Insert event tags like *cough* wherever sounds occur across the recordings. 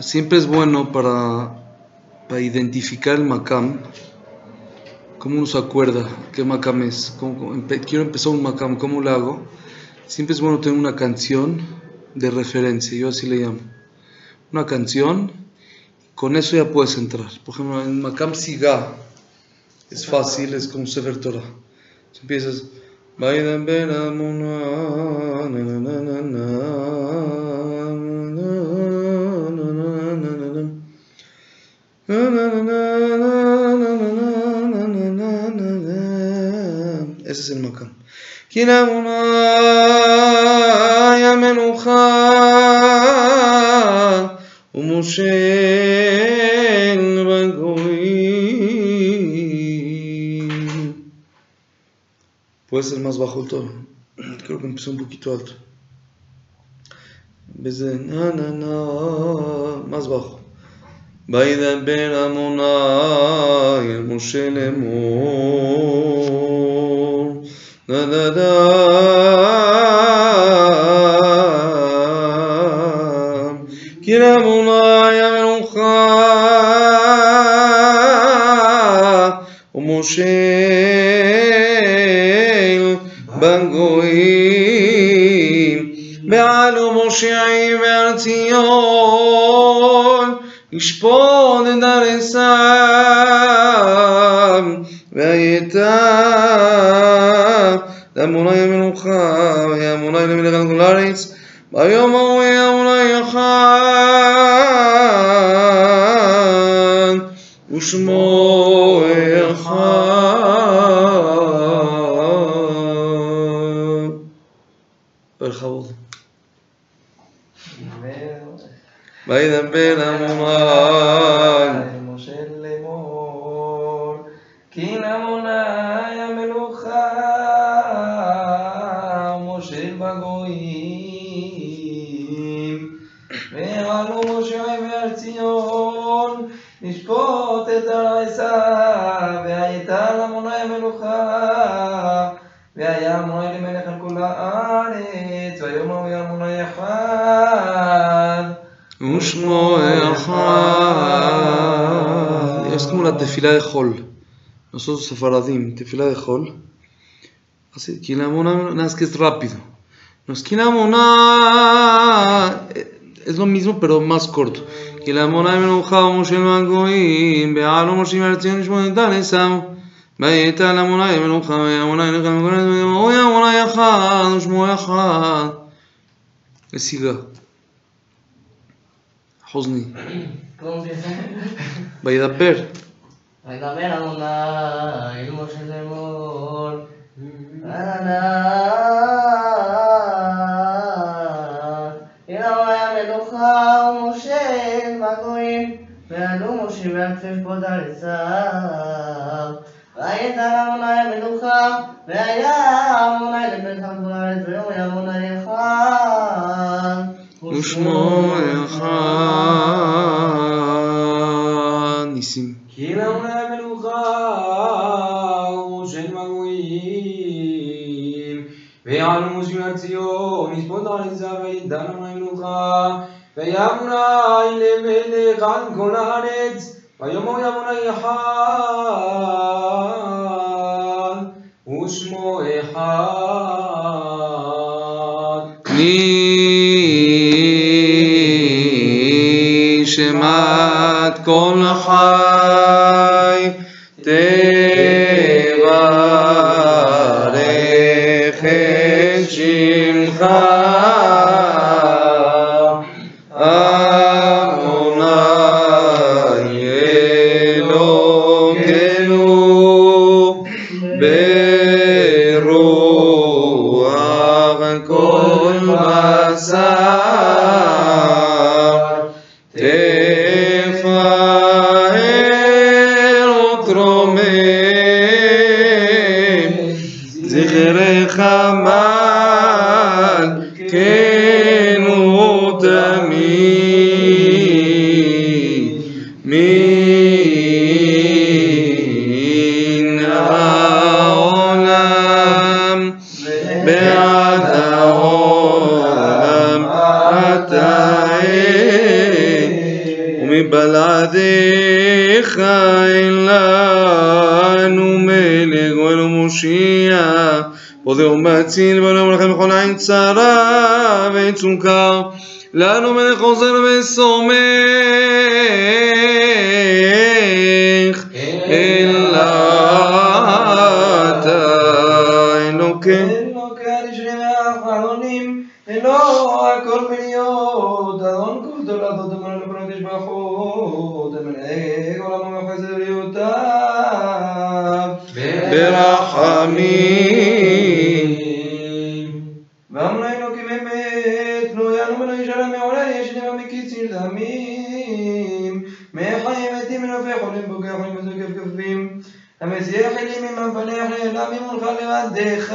Siempre es bueno para, para identificar el makam. ¿Cómo uno se acuerda qué makam es? quiero empezar un makam, ¿cómo lo hago? Siempre es bueno tener una canción de referencia, yo así le llamo. Una canción, con eso ya puedes entrar. Por ejemplo, en makam siga es fácil, es como Sefer Torah. Empiezas. Ese es el makam. כי לאמונה היה מנוחה ומושל בגויים. Puede ser más bajo el tono. Creo que empezó un poquito alto. En vez de na na na, más bajo. וידבר עמוני אל משה לאמור فددام كلاهما ينخا ومشيل بنغوين بعلو مشيعي مرتيون يشبون نرسام ويتام ויטב לאמוני המלוכה, והיה אמוני למלך על כל הארץ, ביום ההוא היה אמוני אחד, ושמו אחד. בכבוד. וידבר אמוני לשפוט את הרעשה, והייתה לאמוני המלוכה, והיה אמוני למלך על כל הארץ, ויום ההוא היה אמוני אחד. ושמו אחד. Es como la tefila de Hol. Nosotros sefaradim, tefila de Hol. Así, Kinamona, nada es que es rápido. Nos Kinamona es lo mismo pero más corto. Kinamona menuja Moshe Magoim, Bealo Moshe Marción Shmonetan Esam. ויתה למונה מלוכה וימונה ילך למקונן ויאמרו ימונה יחד ושמו יחד. נסיגה. חוזני. וידבר. וידבר אדוני אל משה לאמור, והיה אדוני לבית כל הארץ, ויום היה אדוני אחד. ושמו אחד. ניסים. כי לאמוני המלוכה ומושל בגויים ויעלו משה מהר ציון ישפוט ארצה וידע לאמוני המלוכה ויאמוני למלך על כל הארץ ויאמר יאמוני אחד ושמו אחד מי שמעת כל חי מושיע פודה ומציל ואין לכם בכל עין צרה וצוקה לנו מלך עוזר וסומך. אלא אתה אלוקים הכל אדון כל תולדות אמרנו עולם ובריאותיו, ברחמים. ואמרו אלוקים אמת, לא יענו ולא ישלם מעולה, יש מקיציר דמים, מחיים מתים מנופי חולים בוגי חולים וזוגי כפים, המזיח אלים עם המפלח נעלמים מולך לבדך.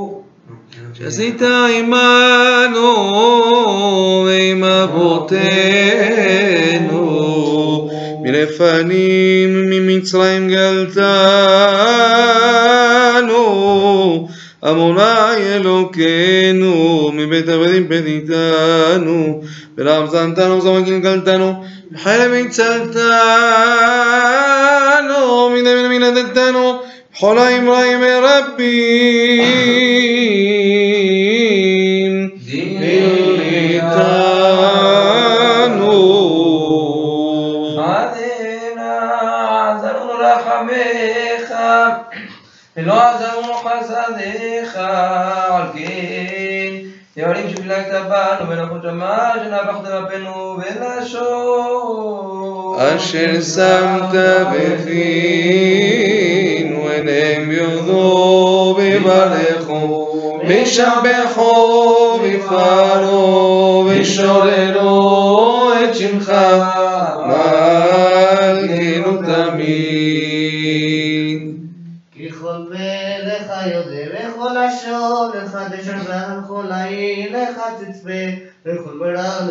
שעשית עמנו ועם אבותינו. מלפנים ממצרים גלתנו עמוני אלוקינו מבית עבדים פדיתנו ולעם זנתנו וזמקים גלתנו בחלם הצלתנו מן אבן מנדתנו בכל האמראים מרבים בנו ונכון שמה שנהפכת בפינו ולשון אשר שמת בפינו עיניהם יודו ויברכו וישבחו ויפארו וישוררו את שמך מלכנו תמיד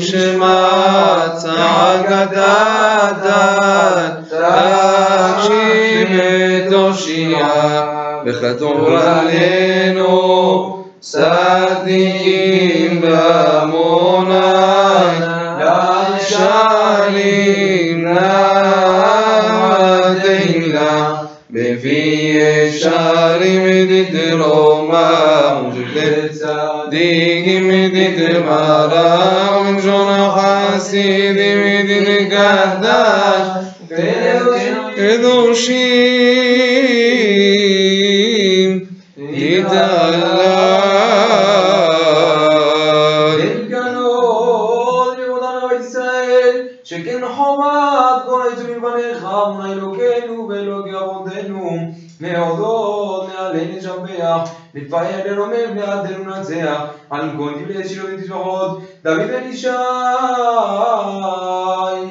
תשמע צעקת הדת תקשיב את הושיעה וכתוב עלינו צדיקים בעמוני ישרים נתנה בפי ישרים דתרומה צדיקים דתמרה ומשון חסידים דתקדש קדושים יתעלה גנות לימודנו בית ישראל, שכן חומת כל היצורים מלבניך, אמונה אלוקינו ואלוקי אבותינו, להודות, נעלה נשבח, נתפאר לרומם, נעדנו ננצח, על כל דברי שירות ותשבחות, דוד בן ישי.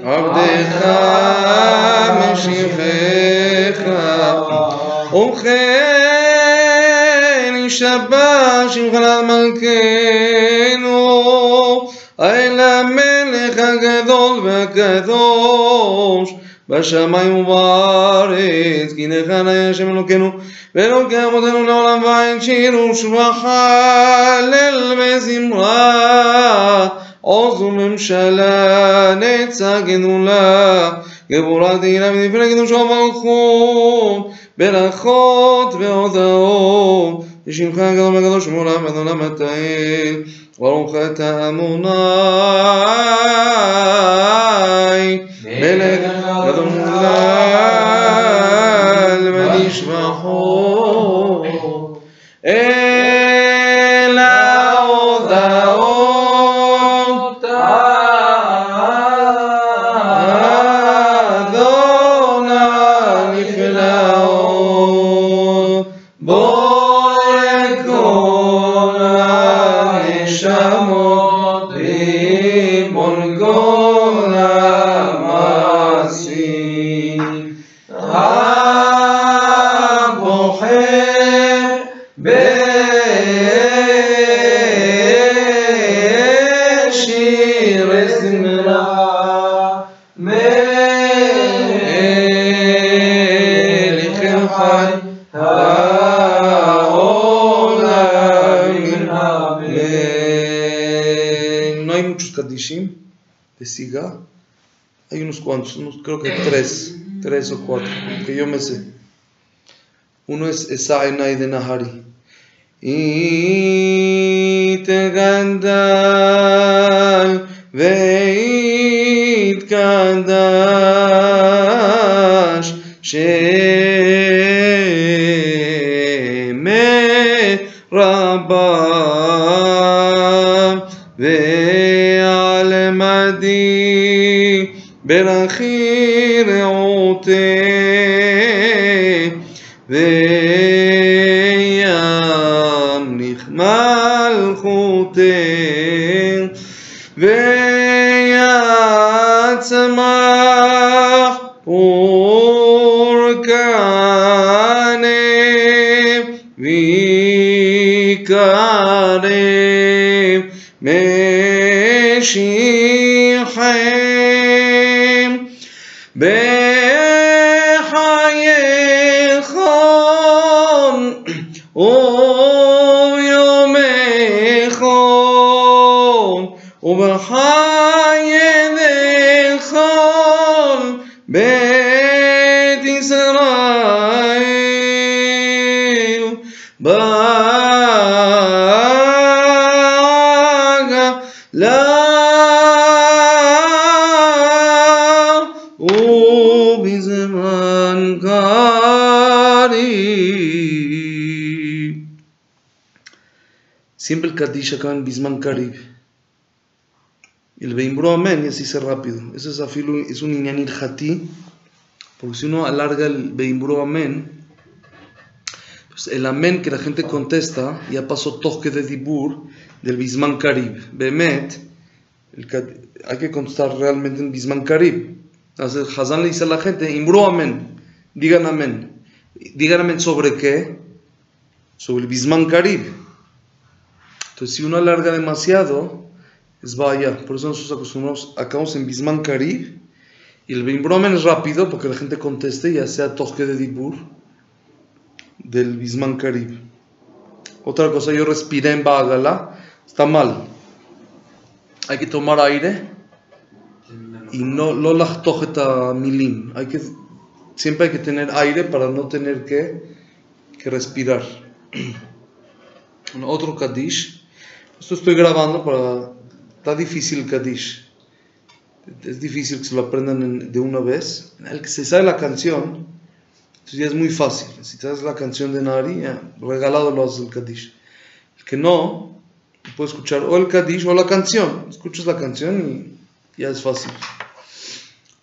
עבדך משיחך ובכן ישבח שמך לעד מלכנו אל המלך הגדול והקדוש בשמיים ובארץ כי נכן היה השם אלוקינו ואלוקי אבותינו לעולם ועין שיר ושבחה הלל וזמרה. עוז וממשלה נצח גדולה גבורה תהילה ונפלא קדוש ומלכות, ברכות והודעות, לשמך הגדול והקדוש מעולם ועד עולם התהל, ברוך אתה אמוני, מלך גדול מולל ונשבחו, cuantos, unos, creo que tres, tres o cuatro, que yo me sé. Uno es Esa Enai de Nahari. Y te gandal, Itegandai veitkandash sheme rabba Siempre el Kaddish acaba en Bisman Karib. El Beimbro Amén, y así se rápido. Eso es, afilo, es un Inyan Irjati, porque si uno alarga el Beimbro Amén, pues el Amén que la gente contesta ya pasó toque de Dibur del Bisman Karib. Bemet, hay que contestar realmente en Bisman Karib. Entonces Hazán le dice a la gente, Imbro Amén, digan Amén. Digan Amén sobre qué? Sobre el Bisman Karib. Entonces, si uno alarga demasiado, es vaya. Por eso nosotros acostumbramos, acabamos en Bisman Karib. Y el Bimbromen es rápido porque la gente conteste, ya sea toque de Dibur del Bisman Karib. Otra cosa, yo respiré en Bagala, está mal. Hay que tomar aire y no lo lachtojeta milim. Hay que, siempre hay que tener aire para no tener que, que respirar. *clears throat* Otro Kaddish. Esto estoy grabando para... Está difícil el Kaddish. Es difícil que se lo aprendan en- de una vez. El que se sabe la canción, entonces ya es muy fácil. Si sabes la canción de Nari, ya, regalado lo haces el Kaddish. El que no, puede escuchar o el Kaddish o la canción. Escuchas la canción y ya es fácil.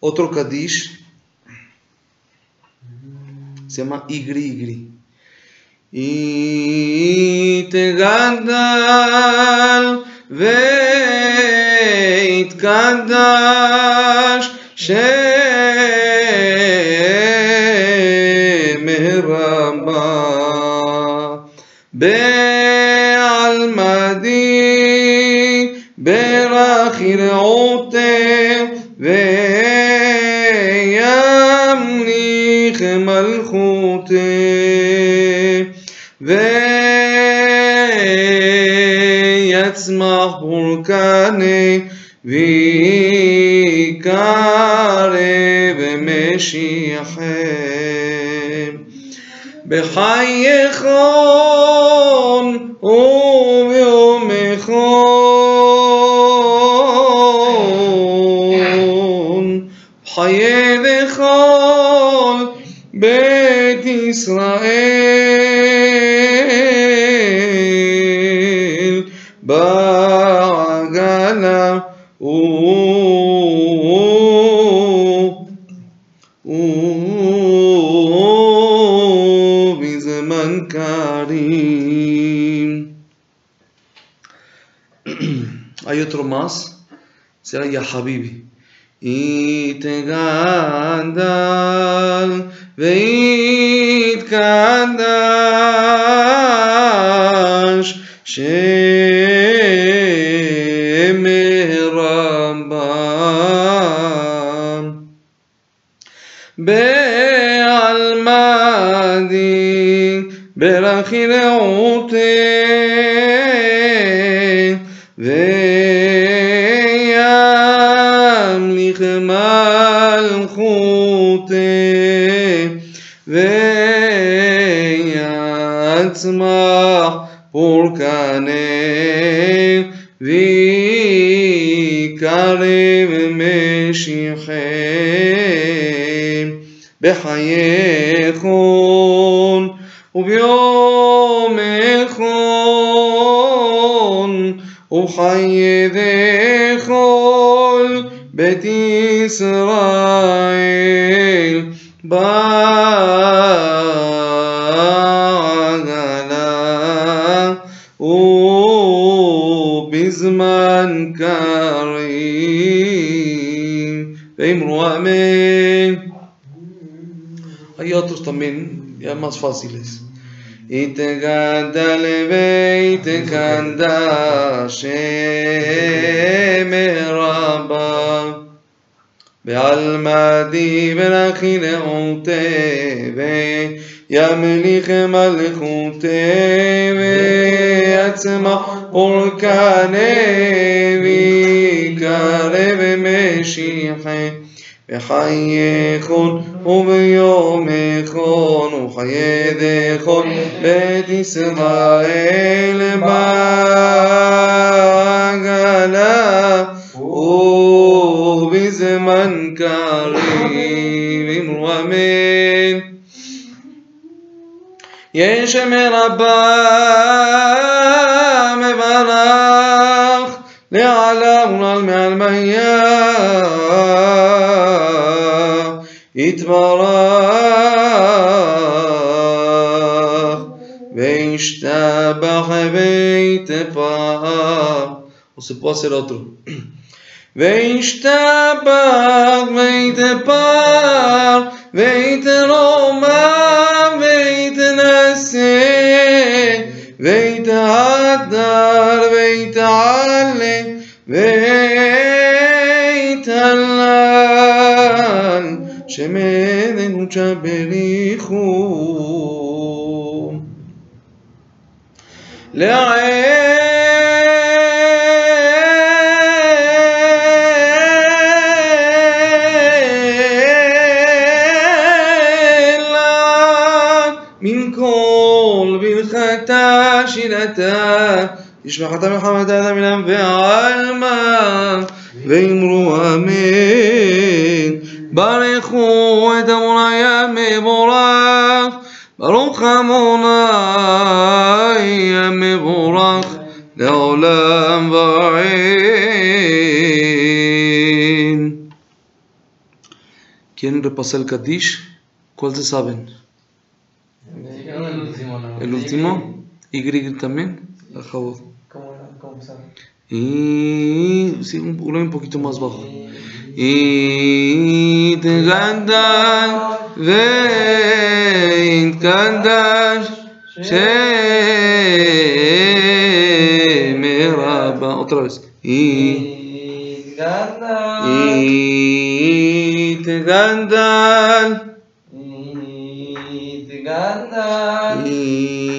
Otro Kaddish se llama Igri Igri. יתגדל ויתקדש שמרבה בעלמדי ברכי רעותי ויצמח פורקני ויקרב משיחם. בחייכם וביומכם, חיי וכל בית ישראל استريح حبيبي. يتغادر O haye de bisman karim, imroame. Ayatul ya más fáciles. יתגדל ויתקדש שם רבה בעלמדי ברכי נעותי וימליך מלכותי ויצמח אורכני ויקרב משיחי בחייכון וביומכון וחיידכון בית ישראל בעגלה ובזמן קריב אמרו אמן יש מרבה מברך לעלה ולעל מעל מיה Vem Veishtabach Veitepah Ou se pode ser outro. Veishtabach Veitepah Veiteroma Veitenase Veitahadar Veitale Veitale שמדנו תשבריחו לעילה מן כל ברכתה שירתה תשמחתה מחמתה מנם ועלמא ואמרו אמן ברכו את עמוני המבורך ברוך עמוני המבורך לעולם ועין ¿Quieren repasar el Kadish? ¿Cuál se saben? ¿El último? ¿Y Grigri también? La Jabot. ¿Cómo era? ¿Cómo sabe? Y sí, un, uno un poquito más bajo. יתגדל ויתקדש שם רבה. Otra vez. יתגדל יתגדל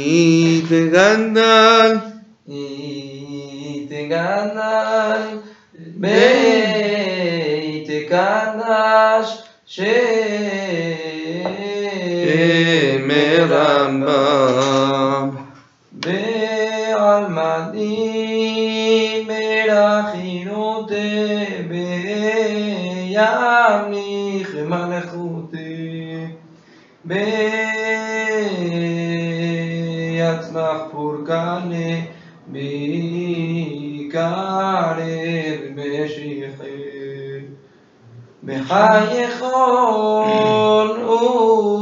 יתגדל אמר רמב"ם בעלמדי מלכינותי בימליך מלכותי ביצמח פורקנה ביקרב משיחי. בחייכון וביום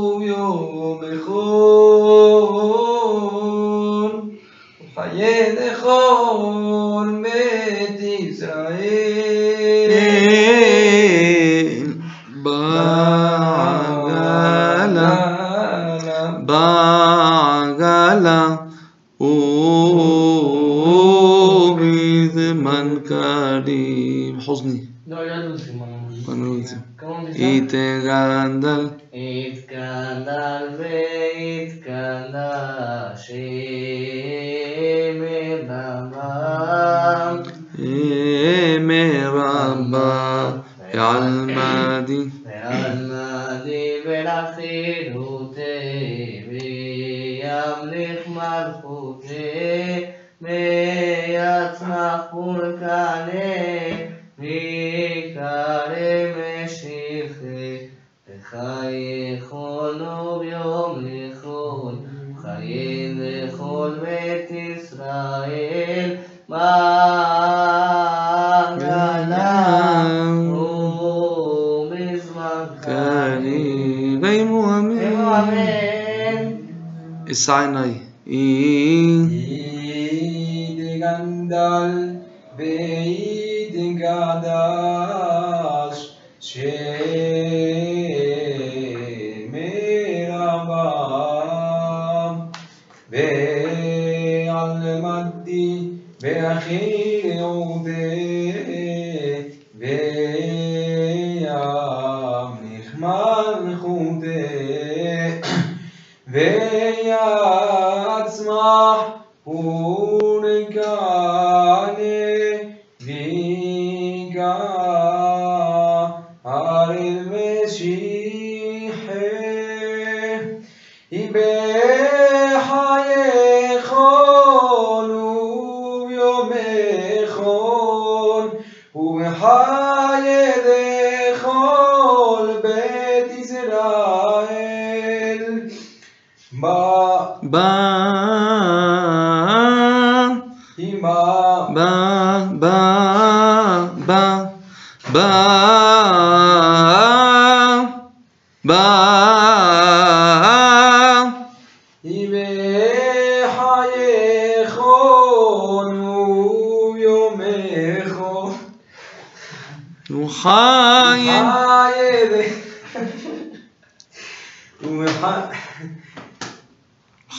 علي غي مؤمن السايناي إيدي غندال بيدي غداش شي ميرابام بي علمدي بأخيري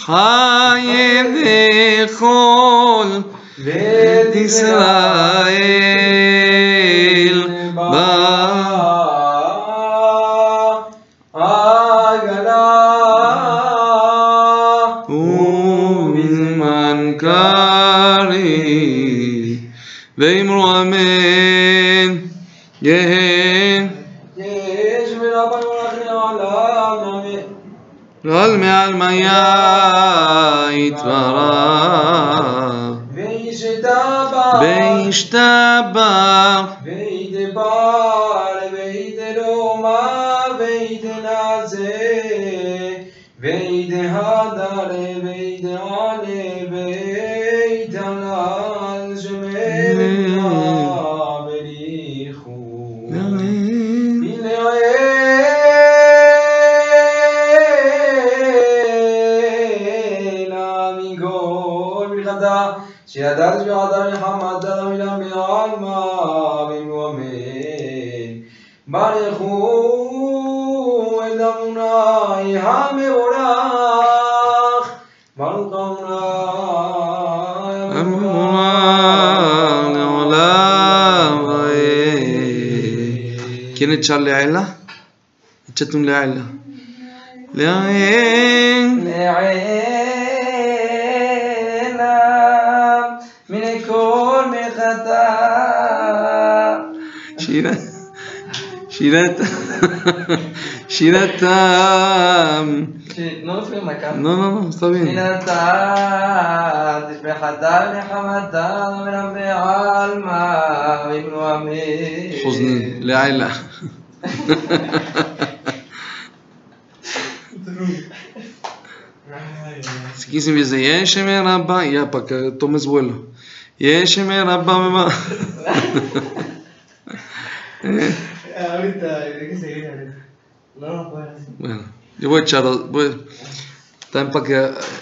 חי בכל בית ישראל בא העגלה ובזמן קריב ואמרו אמן יהן גל מעל מיה יתברך וישתבח וישתבח וידבר شهادة شهادة شهادة محمدا جميع الماء ومين بارخو إلهنا إهام وراخ. بارقونا كنت شال لعيلة؟ جتم لعيلة لعيلة שירה, שירת, שירתם. נו, נו, נו, סבין. שירתם, תשבח אדם לחמתם ולמבה עלמא, ויבנו עמי. חוזני, לילה. סגיסי מזה, יש אמי רבה, יפה, תומס וולו. יש אמי רבה ומה... Ahorita, hay que seguir. Bueno, yo voy a echar, voy, también para que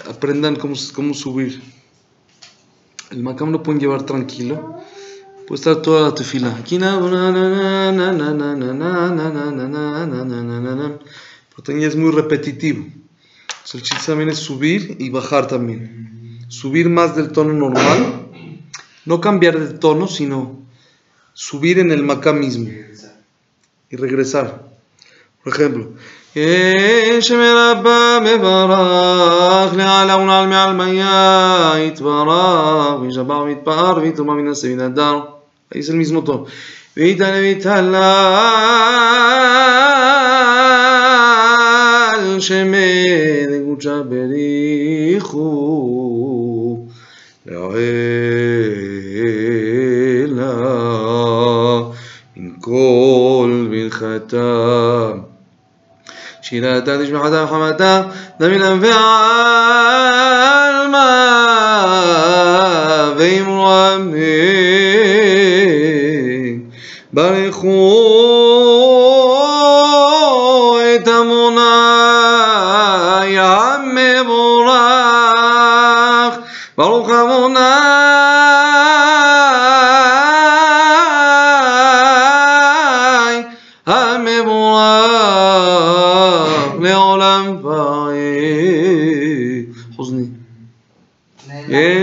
aprendan cómo, cómo subir. El macam lo pueden llevar tranquilo. Puede estar toda la tefila. Aquí na es muy repetitivo. El chiste también es subir y bajar también. Subir más del tono normal. No cambiar de tono, sino subir en el Macá mismo y regresar. Por ejemplo, es el mismo tono. إلى دادش حتى حمدا دمين أنفعال ما في مرامي برخو تمنا يا عم براخ برخ منا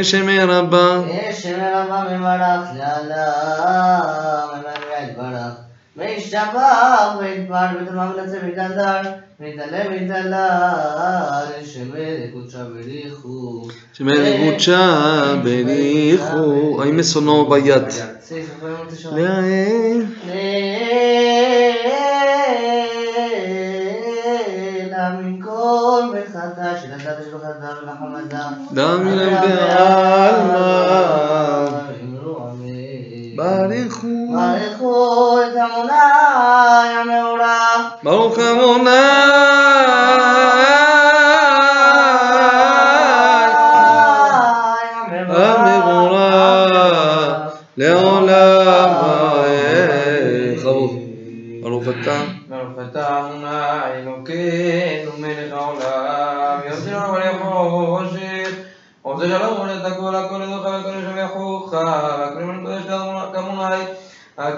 אש מרבה. אש מרבה מברך לאדם, מברך יתברך. וישתבח ויתבר ותמם לצא ותדל, ותעלה ותעלה, שמר יקודשה בליכו. שמר יקודשה בליכו. האם מסונו ביד? دام دام به كل من قدش دامون كموناي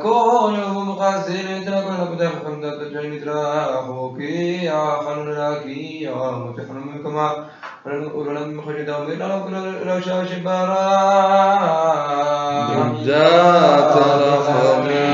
كون يوم مقاسين يترى كل نبدا خمدا تجين يترى أخوكي يا خنراكي يا متحن منكما ولم يخرج دوم إلا لو شاء شبارا دجات رحمي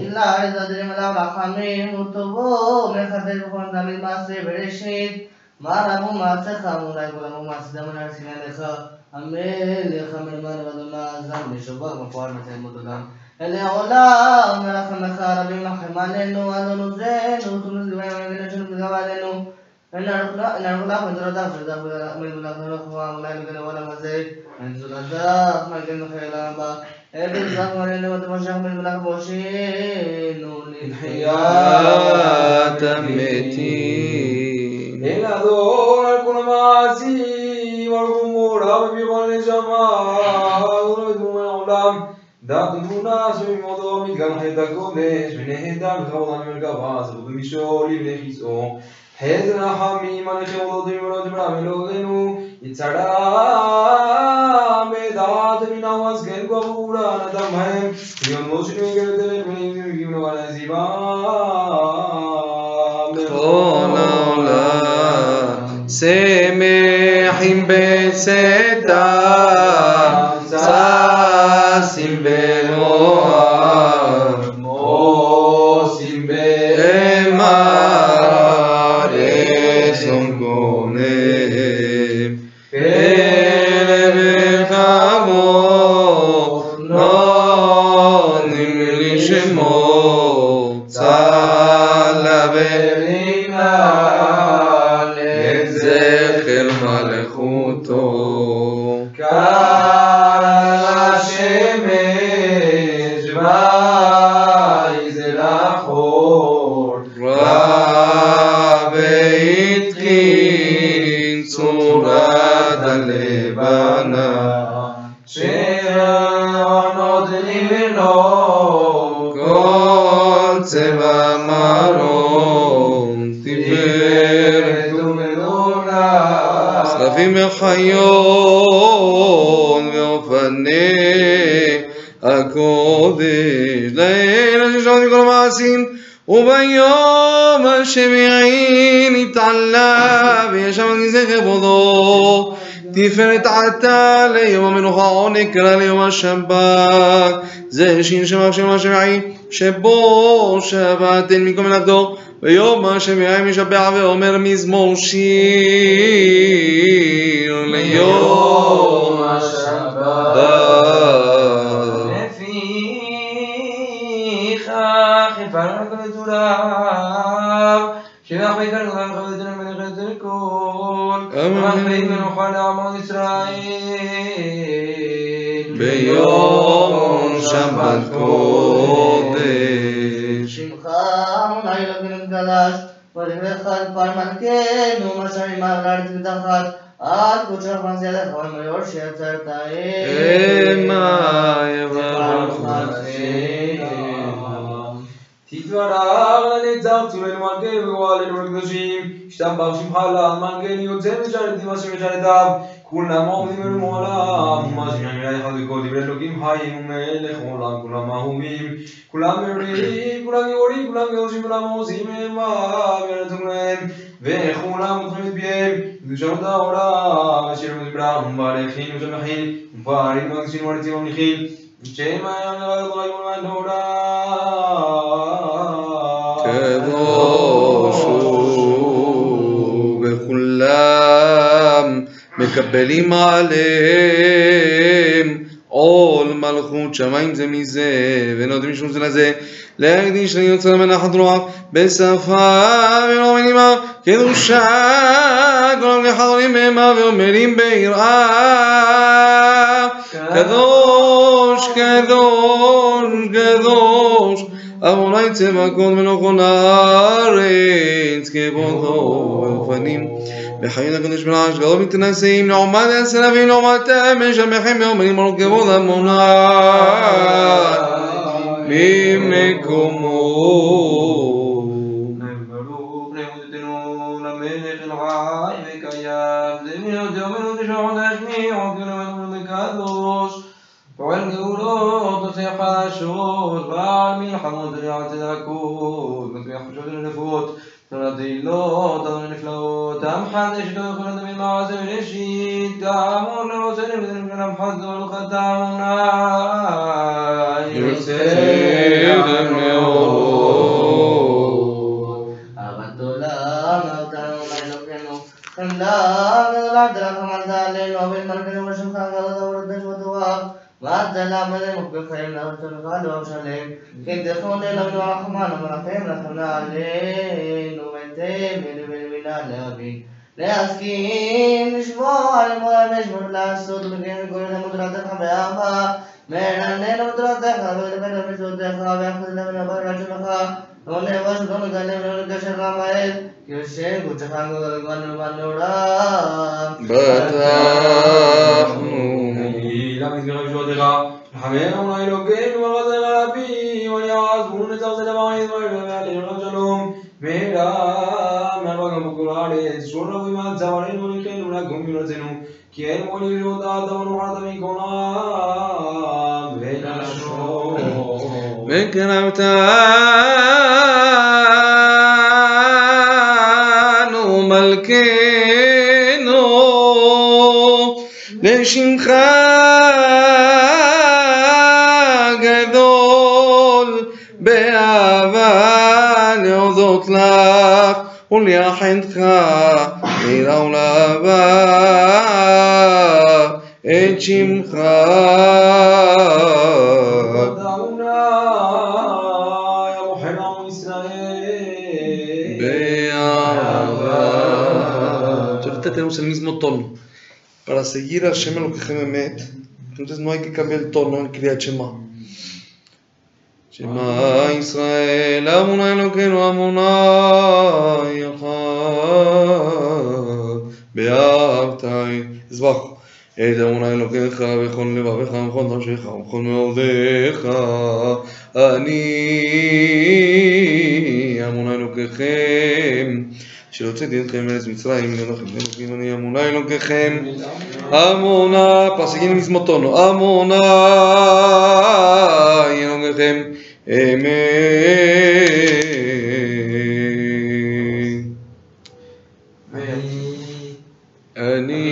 إلا إذا درم لا رحمي مرتبو من خطر بخون دمي ماسي برشيد ما رمو ماسي خامونا يقول رمو ماسي دمنا رسينا لخا همه لخمر مرود ما زم لشبر مفوار متن مدلم אלה עולם מלאך המלאכה רבים לכם עלינו אדונו זה נורתום לזגבי המדינה שלנו וגם עלינו נערכו לך מזולתך שדף מזולתך רחבה אולי בגלל העולם הזה מזולתך מגן לחיי העולם הבא אבן זך מלאנו ותמשך מזולתך בראשינו לחיית המתים אין אדון על כל מעשים بغير جماعة أريدكم العلام دائمنا سمي موضوع מכאן חטא הקודש, ונהדה מחבודה ממרכבה, סבוב במישור לבני כיסאו. חטא רחמים על חבודות ומרות ברם אלוהינו, יצרה בדעת אמינה ומזכן כוח ואולה נדם בהם, ויום לא שינוי גדל פנים ומגיעים לו על הנזיבה. כל העולם שמחים בצד สิเว אשר שם מכל המעשים וביום השביעי נתעלה וישב על מזכר כבודו תפארת עתה ליום המנוחה עונג קרא ליום השבת זה שין שבח שם השביעי שבו שבת אין מכל מלאכתו ביום השביעי משבח ואומר מזמור שיר ליום השבת برغدرام شبح بكر غلام غدر من غدر كل أمين من خلا من إسرائيل بيوم شبت كودش شمخ ونعيل من الجلاش ولمن خلف الملكين ومشاري ما غارت بدخل آت كتر من زيادة خور ميور شير ترتاي إما يبقى خمسين תתברך לנצח צורנו מלכנו ועלינו לקדושים השתבח שמך לעם מלכנו יוצא משרתים אשר משרתיו כולם עומדים אל מעולם ומה שנראה לך לכל דברי אלוקים חיים ומלך עולם כולם אהובים כולם מרירים כולם גיבורים כולם קדושים כולם עושים המה וירצו להם וכולם פותחים את פיהם קדושת העולם אשר מזבח ומברכין ושמחין ומפארים ומקדשים ומרצים ומניחים שם הים לבד ולמד קדוש הוא וכולם מקבלים עליהם. עול מלכות שמיים זה מזה עוד משום זה לזה. להקדיש ליוצר מנחת רוח בשפה ולא בנימה קדושה כולם כחדרים בהמה ואומרים ביראה קדוש קדוש קדוש אדוני צבע כל מלוכון הארץ כבודו ואופנים בחיים הקדוש ברעש גדול מתנשאים לעומת הסלבים לעומתם משבחים ואומרים על כבוד המונה ממקומו ברוך والجنود تحاشون مع الملحمون دريعة الأكون مثل خشود النفوت تنظيلو تنظر النفلوت أم حد يشدو كل من معزم نشيد دامون وسلم من الحظ والقدامون يسير إن تكونوا لو الرحمن الرحيم لخلنا علينا ومتين من من العالمين لأسكين شبوع المرأة نجمر لأسود لكن كل المدرة تخبئها من أن المدرة تخبئ لمن المدرة تخبئ أخذنا من أبار رجلها ونحن وشكم كلم نرد شرام عيد يوشين كتخان كتخان المنورا بتاخنو Là, mais je vais حميناهم لإلوكين وغزل ربي وليعزبون تغزل بعيد وإلوكين رجلهم ميرام وغمبكراري سورة بما تزورين ولكين لكم يرزنوا كين وليلو تعدون وعدم كنا بين الشعور من كرمتان وملكين لشمخان تطلق قل يا حنتها لولا با إتشمخ ودعونا يا روحنا إسرائيل بيا Entonces tenemos el mismo tono. Para seguir a Shem lo que Shem Emet, entonces no hay que cambiar el tono en Kriyat Shema. Israel, Amuna Elokeinu, Amuna Yachad, Be'avtai. Es bajo. את אמונה אלוקיך בכל לבביך ובכל נפשך ובכל מאודיך אני אמונה אלוקיכם אשר הוצאתי אתכם מארץ מצרים להיות לכם אלוקים אני אמונה אלוקיכם אמונה mismo tono אמונה אלוקיכם אמן. אני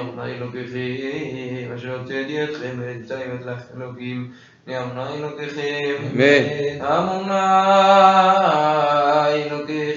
אמונה אלוקיכם, אשר הוצאתי אתכם מצרים את לך אלוקים, אמונה אלוקיכם, אמן. אמונה אלוקיכם,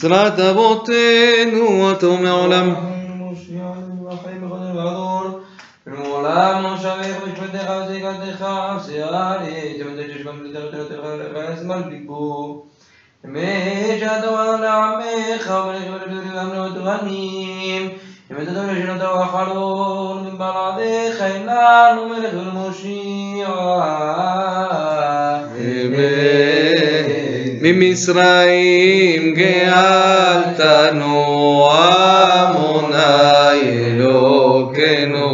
زرعت بطين وتم علم من بعد خيلان وملك المشيع ממצרים גאלתנו עמונה אלוקינו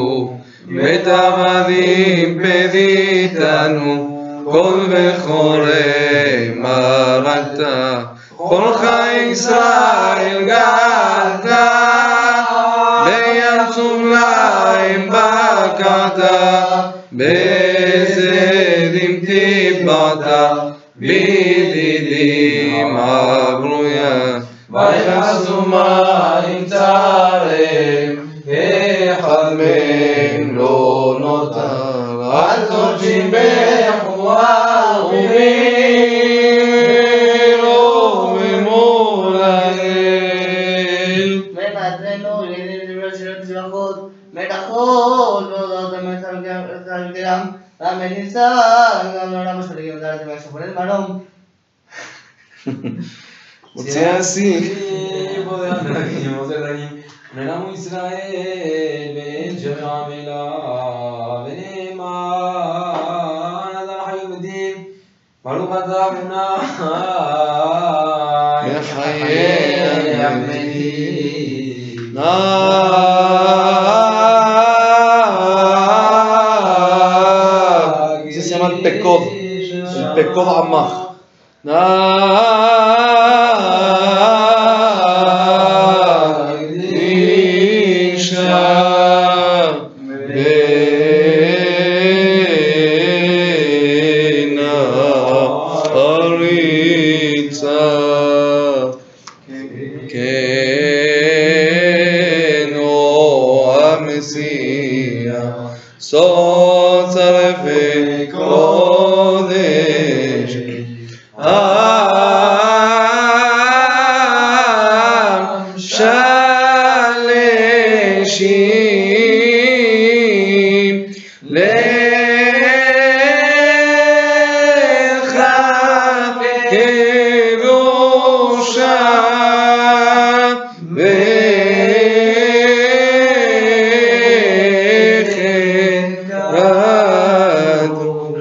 בית עבדים פדיתנו כל מרדת. כל חי ישראל גאלת בים סובליים בקעת בזדים טיבעת ויחסו מים צרם אחד מהם לא נותר על זאת שיבחו ומירו ממול האל מנתנו ידידים דברי שירות צלחות, והודעות המלך על גרם, והמניסה גם לעולם השלגים לדעת והשפורת מרום. O sea, sí. منم اسرائيل بن جراملا بن ما نظر حي الدين مرو قدامنا يا حي يا عمدي لا زي سمال بكوف بكوف عمار لا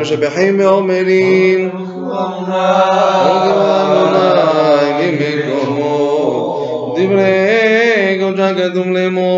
נעמתם משבחים ואומרים עמוני ממקומו דברי קודשא כתוב לאמור